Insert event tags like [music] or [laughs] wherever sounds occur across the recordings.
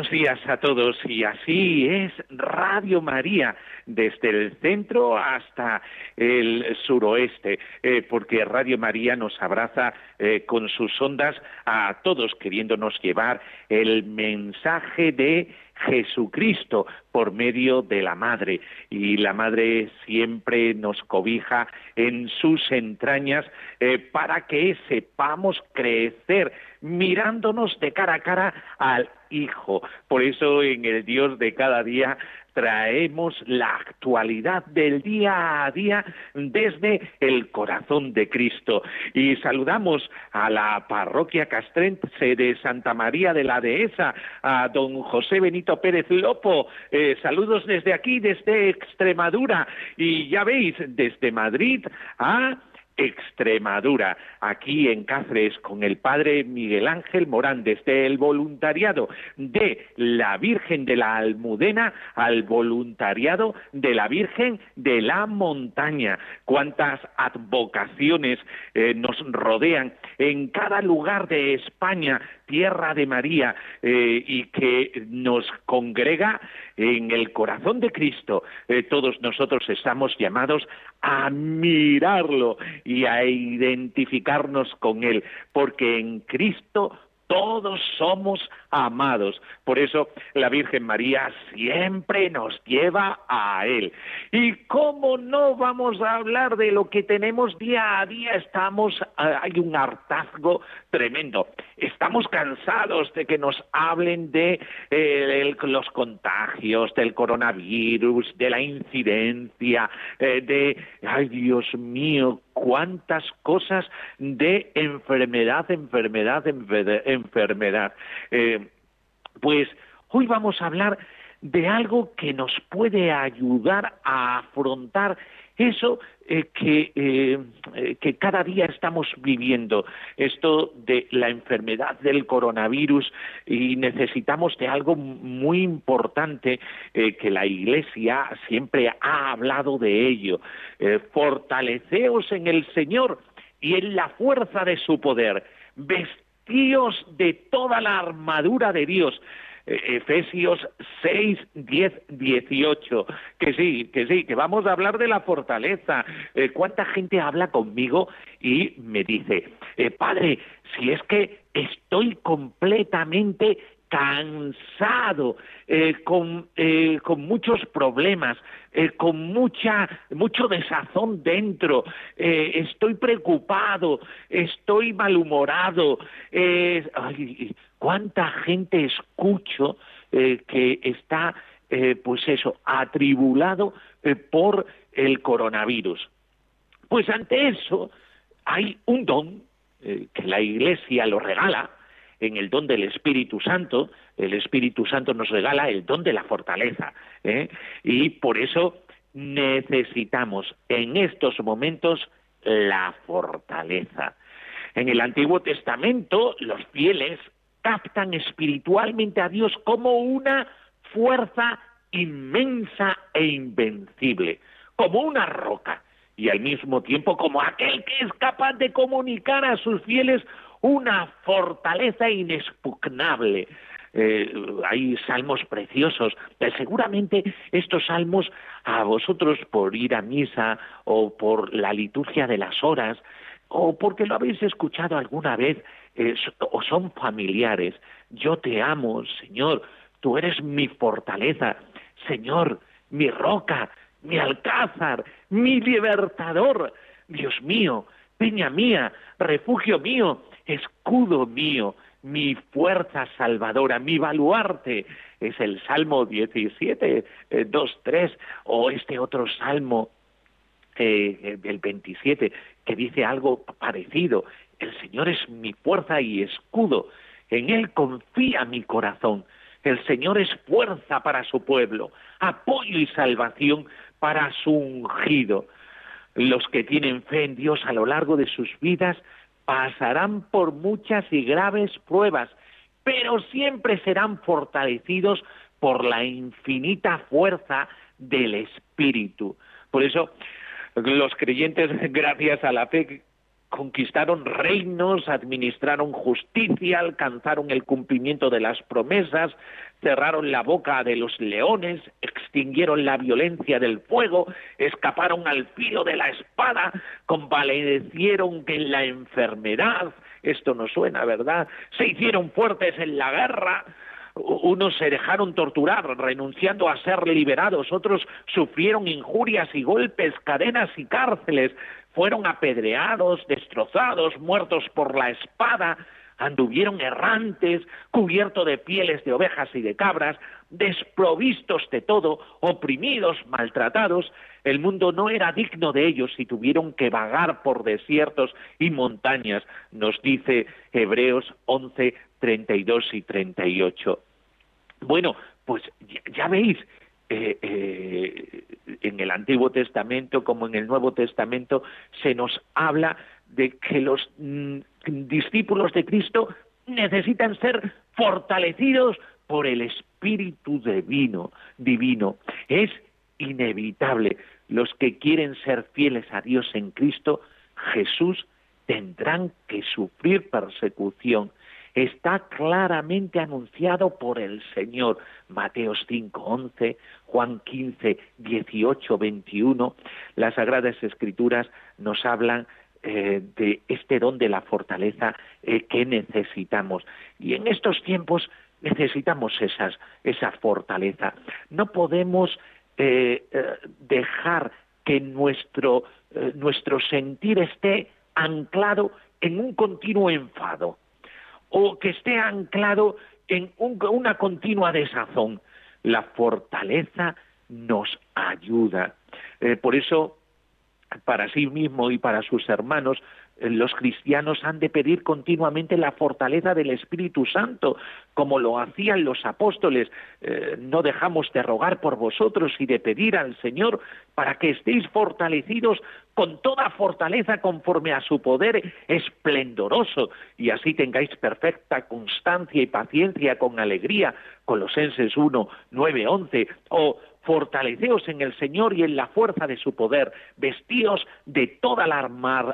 Buenos días a todos y así es Radio María desde el centro hasta el suroeste, eh, porque Radio María nos abraza eh, con sus ondas a todos queriéndonos llevar el mensaje de Jesucristo por medio de la Madre. Y la Madre siempre nos cobija en sus entrañas eh, para que sepamos crecer mirándonos de cara a cara al Hijo. Por eso en el Dios de cada día traemos la actualidad del día a día desde el corazón de Cristo. Y saludamos a la parroquia castrense de Santa María de la Dehesa, a don José Benito Pérez Lopo. Eh, saludos desde aquí, desde Extremadura. Y ya veis, desde Madrid a Extremadura, aquí en Cáceres, con el padre Miguel Ángel Morán, desde el voluntariado de la Virgen de la Almudena al voluntariado de la Virgen de la Montaña. Cuántas advocaciones eh, nos rodean en cada lugar de España, tierra de María, eh, y que nos congrega en el corazón de Cristo. Eh, todos nosotros estamos llamados a mirarlo y a identificarnos con Él, porque en Cristo todos somos amados. Por eso la Virgen María siempre nos lleva a Él. ¿Y cómo no vamos a hablar de lo que tenemos día a día? Estamos, ah, hay un hartazgo tremendo. Estamos cansados de que nos hablen de eh, los contagios, del coronavirus, de la incidencia, eh, de, ay Dios mío, cuántas cosas de enfermedad, enfermedad, enfermedad. Eh, pues hoy vamos a hablar de algo que nos puede ayudar a afrontar eso eh, que, eh, eh, que cada día estamos viviendo, esto de la enfermedad del coronavirus y necesitamos de algo muy importante que la Iglesia siempre ha hablado de ello. fortaleceos en el Señor y en la fuerza de su poder. Vestíos de toda la armadura de Dios Efesios 6, 10, 18. Que sí, que sí, que vamos a hablar de la fortaleza. Eh, ¿Cuánta gente habla conmigo y me dice, eh, padre, si es que estoy completamente cansado, con, con, muchos problemas, con mucha, mucho desazón dentro, estoy preocupado, estoy malhumorado. Ay, ¿Cuánta gente escucho eh, que está, eh, pues eso, atribulado eh, por el coronavirus? Pues ante eso hay un don que la Iglesia lo regala, en el don del Espíritu Santo, el Espíritu Santo nos regala el don de la fortaleza. Y por eso necesitamos en estos momentos la fortaleza. En el Antiguo Testamento los fieles captan espiritualmente a Dios como una fuerza inmensa e invencible, como una roca, y al mismo tiempo como aquel que es capaz de comunicar a sus fieles una fortaleza inexpugnable. Eh, hay salmos preciosos. Eh, seguramente estos salmos a vosotros por ir a misa o por la liturgia de las horas o porque lo habéis escuchado alguna vez o son familiares. Yo te amo, Señor, tú eres mi fortaleza, Señor, mi roca, mi alcázar, mi libertador, Dios mío, peña mía, refugio mío, escudo mío, mi fuerza salvadora, mi baluarte. Es el Salmo 17, 2, 3, o este otro Salmo, eh, el 27, que dice algo parecido. El Señor es mi fuerza y escudo. En Él confía mi corazón. El Señor es fuerza para su pueblo, apoyo y salvación para su ungido. Los que tienen fe en Dios a lo largo de sus vidas pasarán por muchas y graves pruebas, pero siempre serán fortalecidos por la infinita fuerza del Espíritu. Por eso, los creyentes, [laughs] gracias a la fe, conquistaron reinos, administraron justicia, alcanzaron el cumplimiento de las promesas, cerraron la boca de los leones, extinguieron la violencia del fuego, escaparon al filo de la espada, convalecieron en la enfermedad, esto no suena, ¿verdad? Se hicieron fuertes en la guerra, unos se dejaron torturar renunciando a ser liberados, otros sufrieron injurias y golpes, cadenas y cárceles, fueron apedreados, destrozados, muertos por la espada, anduvieron errantes, cubiertos de pieles de ovejas y de cabras, desprovistos de todo, oprimidos, maltratados. El mundo no era digno de ellos y tuvieron que vagar por desiertos y montañas, nos dice Hebreos 11, 32 y 38. Bueno, pues ya, veis, eh, eh, en el Antiguo Testamento como en el Nuevo Testamento se nos habla de que los mm, discípulos de Cristo necesitan ser fortalecidos por el Espíritu divino, divino. Es inevitable. Los que quieren ser fieles a Dios en Cristo, Jesús, tendrán que sufrir persecución está claramente anunciado por el Señor. Mateos 5, 11, Juan 15, 18, 21. Las Sagradas Escrituras nos hablan eh, de este don de la fortaleza eh, que necesitamos. Y en estos tiempos necesitamos esa fortaleza. No podemos eh, dejar que nuestro sentir esté anclado en un continuo enfado o que esté anclado en una continua desazón. La fortaleza nos ayuda. Eh, por eso, para sí mismo y para sus hermanos, los cristianos han de pedir continuamente la fortaleza del Espíritu Santo, como lo hacían los apóstoles. Eh, no dejamos de rogar por vosotros y de pedir al Señor para que estéis fortalecidos con toda fortaleza conforme a su poder esplendoroso y así tengáis perfecta constancia y paciencia con alegría. Colosenses 1, 9, 11 o fortaleceos en el Señor y en la fuerza de su poder, vestíos de toda la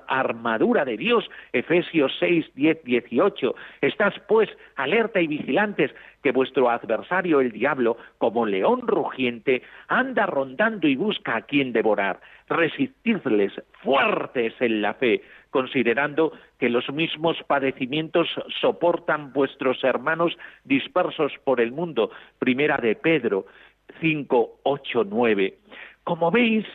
armadura de Dios, Efesios 6, 10, 18. Estás pues alerta y vigilantes, que vuestro adversario el diablo, como león rugiente, anda rondando y busca a quien devorar. Resistidles fuertes en la fe, considerando que los mismos padecimientos soportan vuestros hermanos dispersos por el mundo. Primera de Pedro 5, 8, 9. Como veis,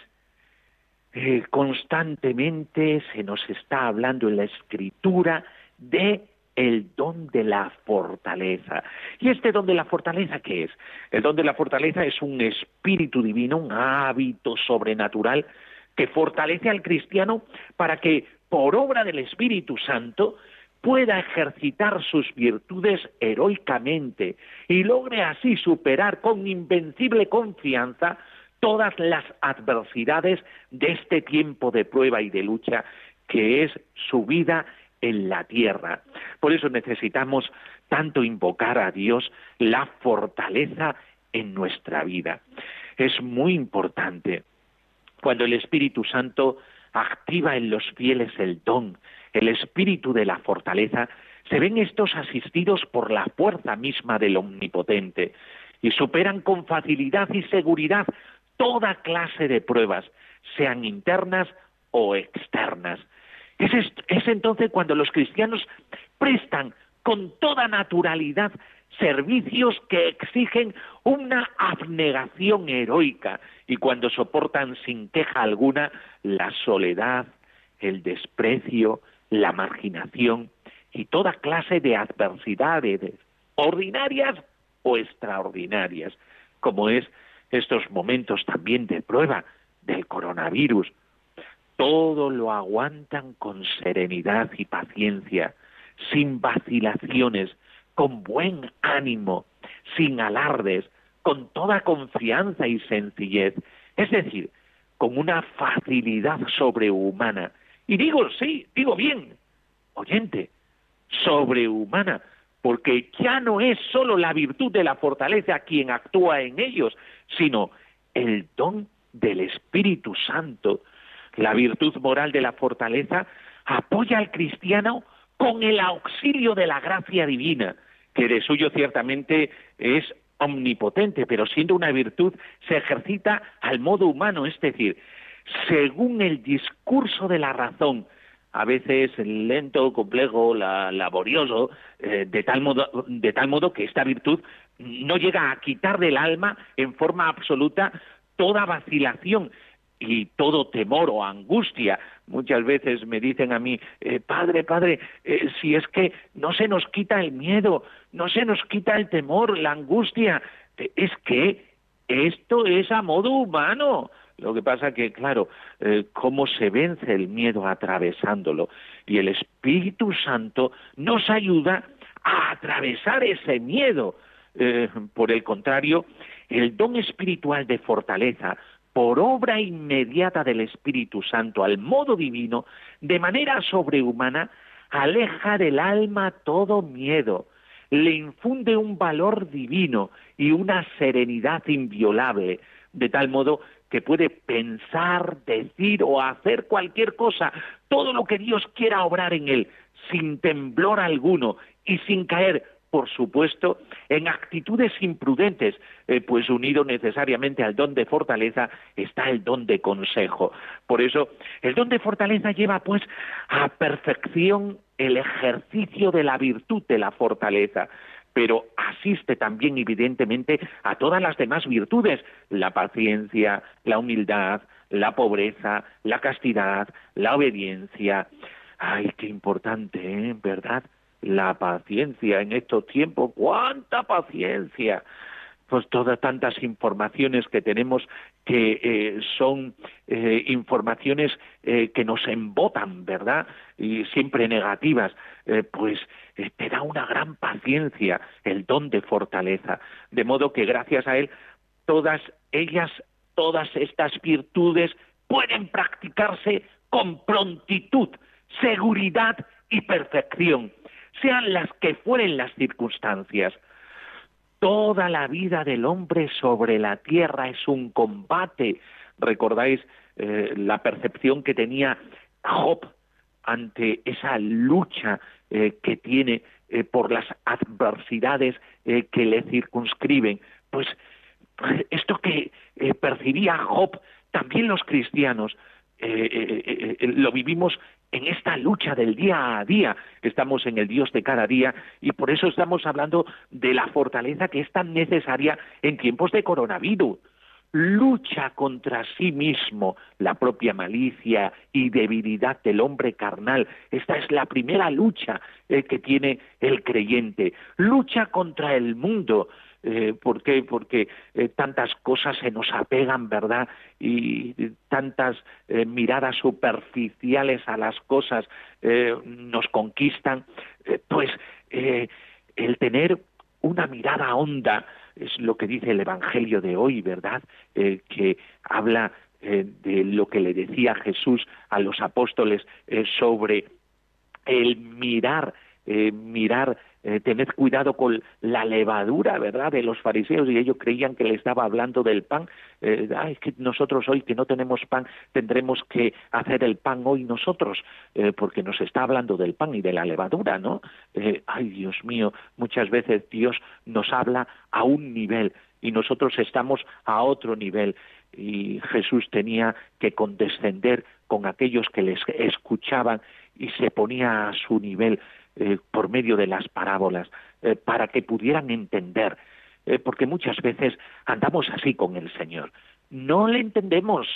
eh, constantemente se nos está hablando en la escritura de el don de la fortaleza. ¿Y este don de la fortaleza qué es? El don de la fortaleza es un espíritu divino, un hábito sobrenatural que fortalece al cristiano para que por obra del Espíritu Santo pueda ejercitar sus virtudes heroicamente y logre así superar con invencible confianza todas las adversidades de este tiempo de prueba y de lucha que es su vida en la tierra. Por eso necesitamos tanto invocar a Dios la fortaleza en nuestra vida. Es muy importante cuando el Espíritu Santo activa en los fieles el don el espíritu de la fortaleza, se ven estos asistidos por la fuerza misma del Omnipotente y superan con facilidad y seguridad toda clase de pruebas, sean internas o externas. Es, es entonces cuando los cristianos prestan con toda naturalidad servicios que exigen una abnegación heroica y cuando soportan sin queja alguna la soledad, el desprecio, la marginación y toda clase de adversidades, ordinarias o extraordinarias, como es estos momentos también de prueba del coronavirus. Todo lo aguantan con serenidad y paciencia, sin vacilaciones, con buen ánimo, sin alardes, con toda confianza y sencillez. Es decir, con una facilidad sobrehumana. Y digo, sí, digo bien, oyente, sobrehumana, porque ya no es solo la virtud de la fortaleza quien actúa en ellos, sino el don del Espíritu Santo. La virtud moral de la fortaleza apoya al cristiano con el auxilio de la gracia divina, que de suyo ciertamente es omnipotente, pero siendo una virtud se ejercita al modo humano, es decir, según el discurso de la razón, a veces lento, complejo, laborioso, eh, de, tal modo, de tal modo que esta virtud no llega a quitar del alma en forma absoluta toda vacilación y todo temor o angustia. Muchas veces me dicen a mí, eh, padre, padre, eh, si es que no se nos quita el miedo, no se nos quita el temor, la angustia, es que esto es a modo humano. Lo que pasa que, claro, eh, cómo se vence el miedo atravesándolo. Y el Espíritu Santo nos ayuda a atravesar ese miedo. Eh, por el contrario, el don espiritual de fortaleza, por obra inmediata del Espíritu Santo al modo divino, de manera sobrehumana, aleja del alma todo miedo, le infunde un valor divino y una serenidad inviolable, de tal modo que puede pensar, decir o hacer cualquier cosa, todo lo que Dios quiera obrar en él, sin temblor alguno y sin caer, por supuesto, en actitudes imprudentes, eh, pues unido necesariamente al don de fortaleza está el don de consejo. Por eso, el don de fortaleza lleva pues a perfección el ejercicio de la virtud de la fortaleza pero asiste también evidentemente a todas las demás virtudes, la paciencia, la humildad, la pobreza, la castidad, la obediencia. Ay, qué importante, ¿eh? ¿verdad? La paciencia en estos tiempos, cuánta paciencia. Pues todas tantas informaciones que tenemos que eh, son eh, informaciones eh, que nos embotan, ¿verdad? Y siempre negativas, pues te da una gran paciencia, el don de fortaleza, de modo que gracias a él todas ellas, todas estas virtudes pueden practicarse con prontitud, seguridad y perfección, sean las que fueren las circunstancias. Toda la vida del hombre sobre la tierra es un combate. ¿Recordáis eh, la percepción que tenía Job ante esa lucha eh, que tiene eh, por las adversidades que le circunscriben? Pues esto que percibía Job, también los cristianos lo vivimos en esta lucha del día a día. Estamos en el Dios de cada día y por eso estamos hablando de la fortaleza que es tan necesaria en tiempos de coronavirus. Lucha contra sí mismo, la propia malicia y debilidad del hombre carnal. Esta es la primera lucha eh, que tiene el creyente. Lucha contra el mundo, eh, ¿Por qué? Porque eh, tantas cosas se nos apegan, ¿verdad? Y, tantas eh, miradas superficiales a las cosas nos conquistan. pues el tener una mirada honda es lo que dice el Evangelio de hoy, ¿verdad? que habla de lo que le decía Jesús a los apóstoles sobre el mirar, mirar eh, tened cuidado con la levadura, ¿verdad?, de los fariseos, y ellos creían que le estaba hablando del pan. Eh, ay, que nosotros hoy que no tenemos pan, tendremos que hacer el pan hoy nosotros, eh, porque nos está hablando del pan y de la levadura, ¿no? Ay, Dios mío, muchas veces Dios nos habla a un nivel y nosotros estamos a otro nivel y Jesús tenía que condescender con aquellos que les escuchaban y se ponía a su nivel eh, por medio de las parábolas, eh, para que pudieran entender, eh, porque muchas veces andamos así con el Señor. No le entendemos,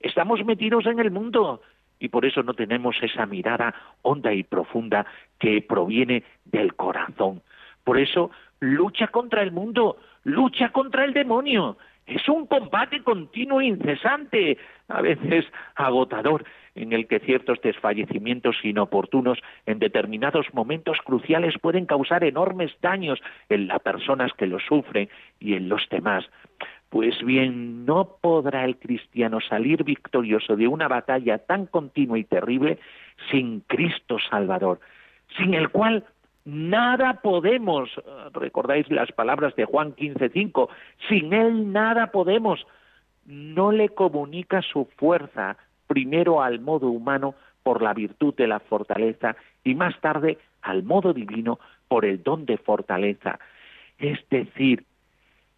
estamos metidos en el mundo y por eso no tenemos esa mirada honda y profunda que proviene del corazón. Por eso lucha contra el mundo, lucha contra el demonio. Es un combate continuo incesante, a veces agotador, en el que ciertos desfallecimientos inoportunos en determinados momentos cruciales pueden causar enormes daños en las personas que lo sufren y en los demás. Pues bien, no podrá el cristiano salir victorioso de una batalla tan continua y terrible sin Cristo Salvador, sin el cual nada podemos, recordáis las palabras de Juan 15:5, sin él nada podemos. No le comunica su fuerza primero al modo humano por la virtud de la fortaleza y más tarde al modo divino por el don de fortaleza. Es decir,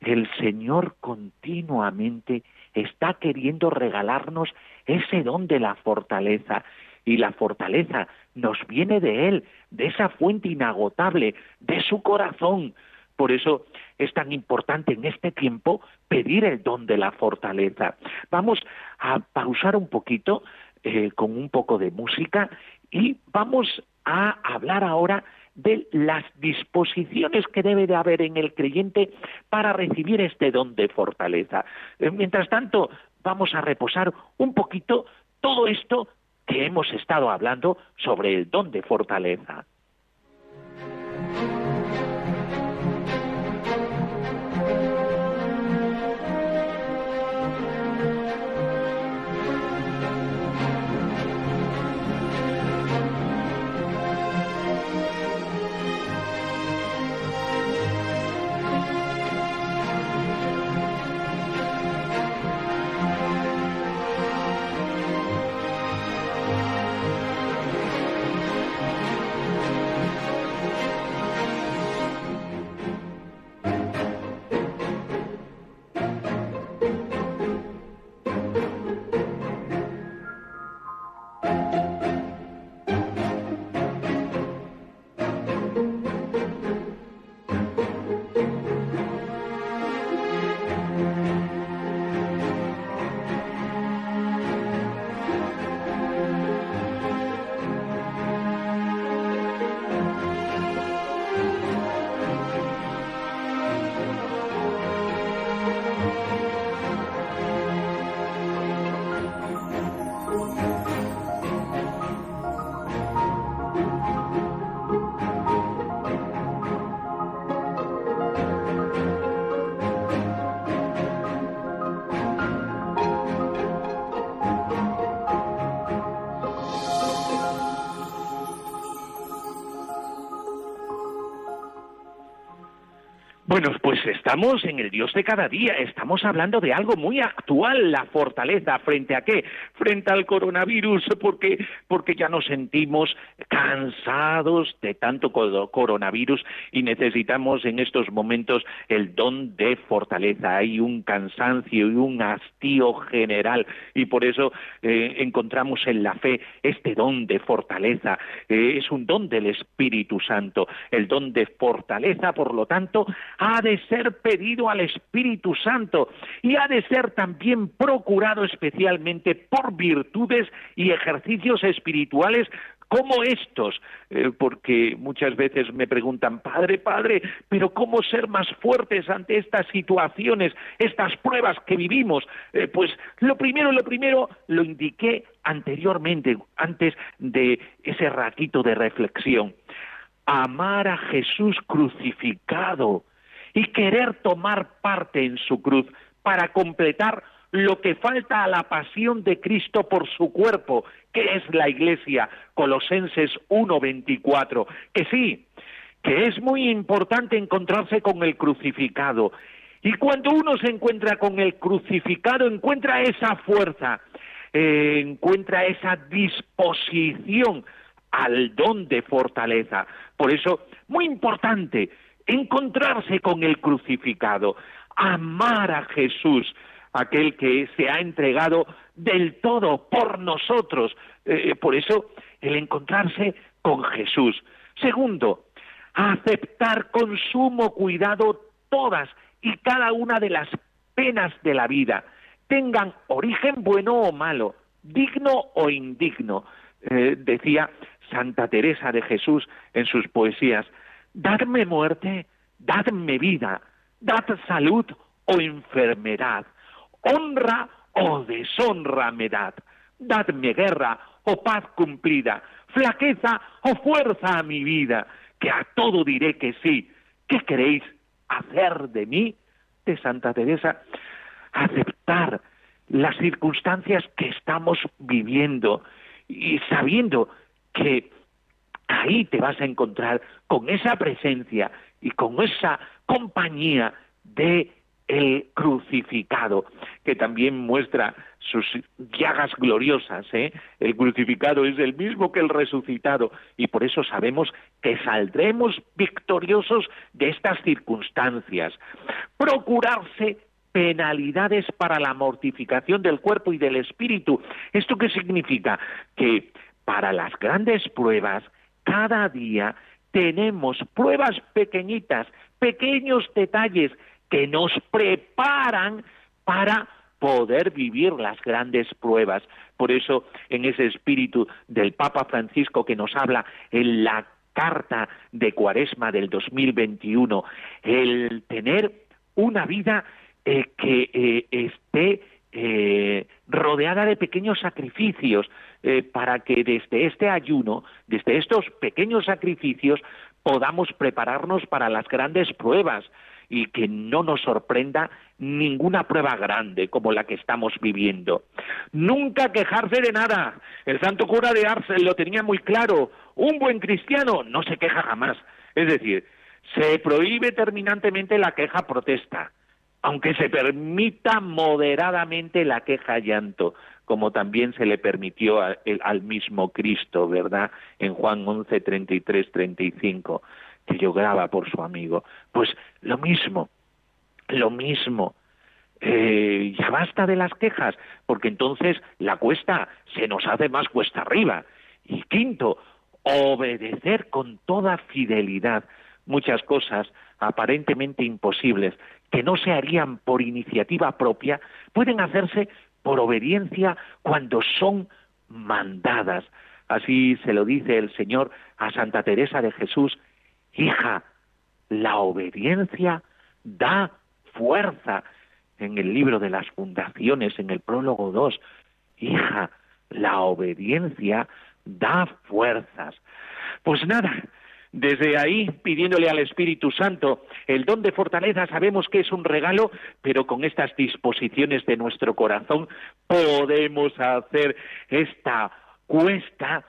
el Señor continuamente está queriendo regalarnos ese don de la fortaleza y la fortaleza nos viene de Él, de esa fuente inagotable, de su corazón. Por eso es tan importante en este tiempo pedir el don de la fortaleza. Vamos a pausar un poquito eh, con un poco de música y vamos a hablar ahora de las disposiciones que debe de haber en el creyente para recibir este don de fortaleza. Eh, mientras tanto, vamos a reposar un poquito todo esto que hemos estado hablando sobre el don de fortaleza. Bueno, pues estamos en el Dios de cada día, estamos hablando de algo muy actual, la fortaleza, ¿frente a qué? Frente al coronavirus, porque, porque ya nos sentimos cansados de tanto coronavirus y necesitamos en estos momentos el don de fortaleza. Hay un cansancio y un hastío general y por eso eh, encontramos en la fe este don de fortaleza. Eh, es un don del Espíritu Santo. El don de fortaleza, por lo tanto, ha de ser pedido al Espíritu Santo y ha de ser también procurado especialmente por virtudes y ejercicios espirituales como estos, eh, porque muchas veces me preguntan, Padre, Padre, pero ¿cómo ser más fuertes ante estas situaciones, estas pruebas que vivimos? Eh, pues lo primero, lo primero lo indiqué anteriormente, antes de ese ratito de reflexión. Amar a Jesús crucificado y querer tomar parte en su cruz para completar lo que falta a la pasión de Cristo por su cuerpo, que es la Iglesia, Colosenses 1:24, que sí, que es muy importante encontrarse con el crucificado. Y cuando uno se encuentra con el crucificado, encuentra esa fuerza, eh, encuentra esa disposición al don de fortaleza. Por eso, muy importante, encontrarse con el crucificado, amar a Jesús, aquel que se ha entregado del todo por nosotros. Eh, por eso, el encontrarse con Jesús. Segundo, aceptar con sumo cuidado todas y cada una de las penas de la vida, tengan origen bueno o malo, digno o indigno. Eh, decía Santa Teresa de Jesús en sus poesías, dadme muerte, dadme vida, dad salud o enfermedad, honra o deshonra me dad, dadme guerra o paz cumplida, flaqueza o fuerza a mi vida, que a todo diré que sí. ¿Qué queréis hacer de mí? De Santa Teresa. aceptar las circunstancias que estamos viviendo y sabiendo que ahí te vas a encontrar con esa presencia y con esa compañía de el crucificado, que también muestra sus llagas gloriosas. ¿eh? El crucificado es el mismo que el resucitado y por eso sabemos que saldremos victoriosos de estas circunstancias. Procurarse penalidades para la mortificación del cuerpo y del espíritu. ¿Esto qué significa? Que para las grandes pruebas, cada día tenemos pruebas pequeñitas, pequeños detalles que nos preparan para poder vivir las grandes pruebas. Por eso, en ese espíritu del Papa Francisco que nos habla en la carta de Cuaresma del 2021, el tener una vida eh, que eh, esté eh, rodeada de pequeños sacrificios, para que desde este ayuno, desde estos pequeños sacrificios, podamos prepararnos para las grandes pruebas y que no nos sorprenda ninguna prueba grande como la que estamos viviendo. Nunca quejarse de nada. El santo cura de Ars lo tenía muy claro. Un buen cristiano no se queja jamás. Es decir, se prohíbe terminantemente la queja protesta, aunque se permita moderadamente la queja llanto, como también se le permitió al mismo Cristo, ¿verdad? En Juan 11, 33, 35 que lloraba por su amigo. Pues lo mismo, lo mismo. Eh, ya basta de las quejas, porque entonces la cuesta se nos hace más cuesta arriba. Y quinto, obedecer con toda fidelidad muchas cosas aparentemente imposibles que no se harían por iniciativa propia, pueden hacerse por obediencia cuando son mandadas. Así se lo dice el Señor a Santa Teresa de Jesús Hija, la obediencia da fuerza. En el libro de las fundaciones, en el prólogo 2, hija, la obediencia da fuerzas. Pues nada, desde ahí, pidiéndole al Espíritu Santo el don de fortaleza, sabemos que es un regalo, pero con estas disposiciones de nuestro corazón podemos hacer esta cuesta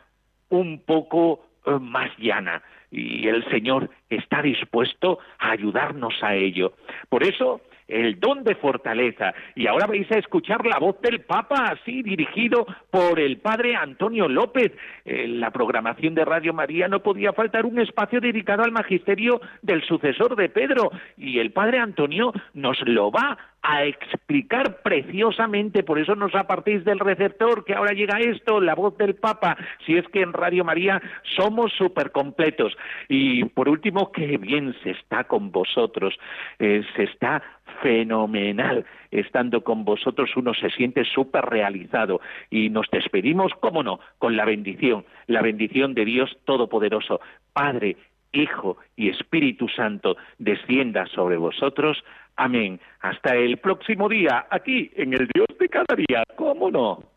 un poco eh, más llana y el Señor está dispuesto a ayudarnos a ello. Por eso, el don de fortaleza. Y ahora vais a escuchar la voz del Papa, así dirigido por el Padre Antonio López. En la programación de Radio María no podía faltar un espacio dedicado al magisterio del sucesor de Pedro. Y el Padre Antonio nos lo va a explicar preciosamente, por eso nos apartéis del receptor, que ahora llega esto, la voz del Papa, si es que en Radio María somos súper completos. Y por último, qué bien se está con vosotros, eh, se está fenomenal estando con vosotros, uno se siente súper realizado y nos despedimos, cómo no, con la bendición, la bendición de Dios Todopoderoso, Padre, Hijo y Espíritu Santo, descienda sobre vosotros. Amén. Hasta el próximo día, aquí en el Dios de cada día. ¿Cómo no?